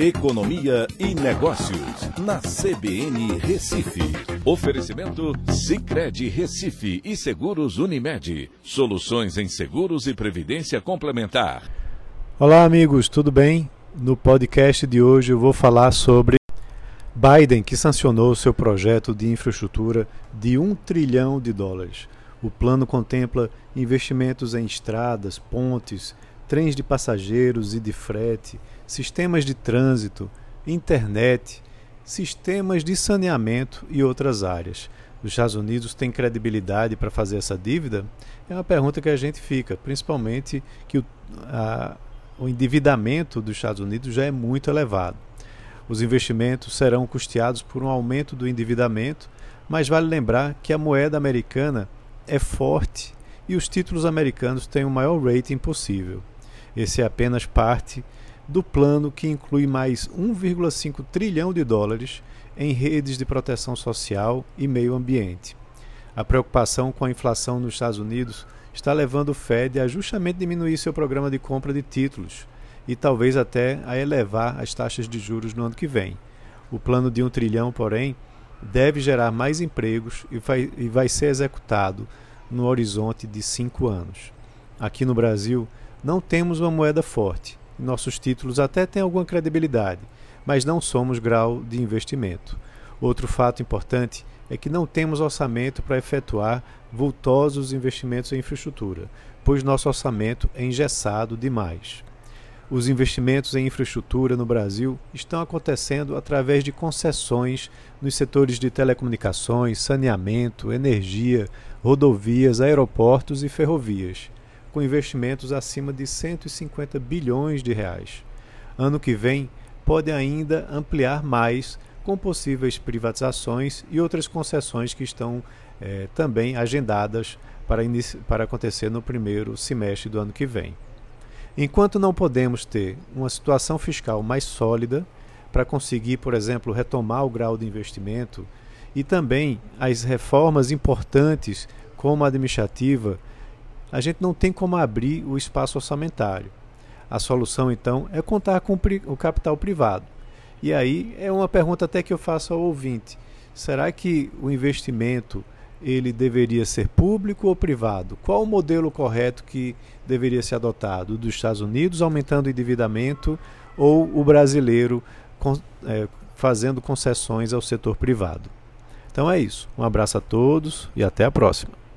Economia e Negócios, na CBN Recife. Oferecimento Cicred Recife e Seguros Unimed. Soluções em seguros e previdência complementar. Olá, amigos, tudo bem? No podcast de hoje eu vou falar sobre Biden, que sancionou seu projeto de infraestrutura de um trilhão de dólares. O plano contempla investimentos em estradas, pontes, trens de passageiros e de frete, sistemas de trânsito, internet, sistemas de saneamento e outras áreas. Os Estados Unidos têm credibilidade para fazer essa dívida? É uma pergunta que a gente fica, principalmente que o, a, o endividamento dos Estados Unidos já é muito elevado. Os investimentos serão custeados por um aumento do endividamento, mas vale lembrar que a moeda americana é forte e os títulos americanos têm o maior rating possível. Esse é apenas parte do plano que inclui mais 1,5 trilhão de dólares em redes de proteção social e meio ambiente. A preocupação com a inflação nos Estados Unidos está levando o Fed a justamente diminuir seu programa de compra de títulos e talvez até a elevar as taxas de juros no ano que vem. O plano de um trilhão, porém, deve gerar mais empregos e vai, e vai ser executado no horizonte de cinco anos. Aqui no Brasil, não temos uma moeda forte nossos títulos até têm alguma credibilidade, mas não somos grau de investimento. Outro fato importante é que não temos orçamento para efetuar vultosos investimentos em infraestrutura, pois nosso orçamento é engessado demais. Os investimentos em infraestrutura no Brasil estão acontecendo através de concessões nos setores de telecomunicações, saneamento, energia, rodovias, aeroportos e ferrovias com investimentos acima de 150 bilhões de reais. Ano que vem, pode ainda ampliar mais com possíveis privatizações e outras concessões que estão eh, também agendadas para, para acontecer no primeiro semestre do ano que vem. Enquanto não podemos ter uma situação fiscal mais sólida para conseguir, por exemplo, retomar o grau de investimento e também as reformas importantes como a administrativa a gente não tem como abrir o espaço orçamentário. A solução, então, é contar com o capital privado. E aí é uma pergunta até que eu faço ao ouvinte: será que o investimento ele deveria ser público ou privado? Qual o modelo correto que deveria ser adotado? O dos Estados Unidos aumentando o endividamento ou o brasileiro é, fazendo concessões ao setor privado? Então é isso. Um abraço a todos e até a próxima.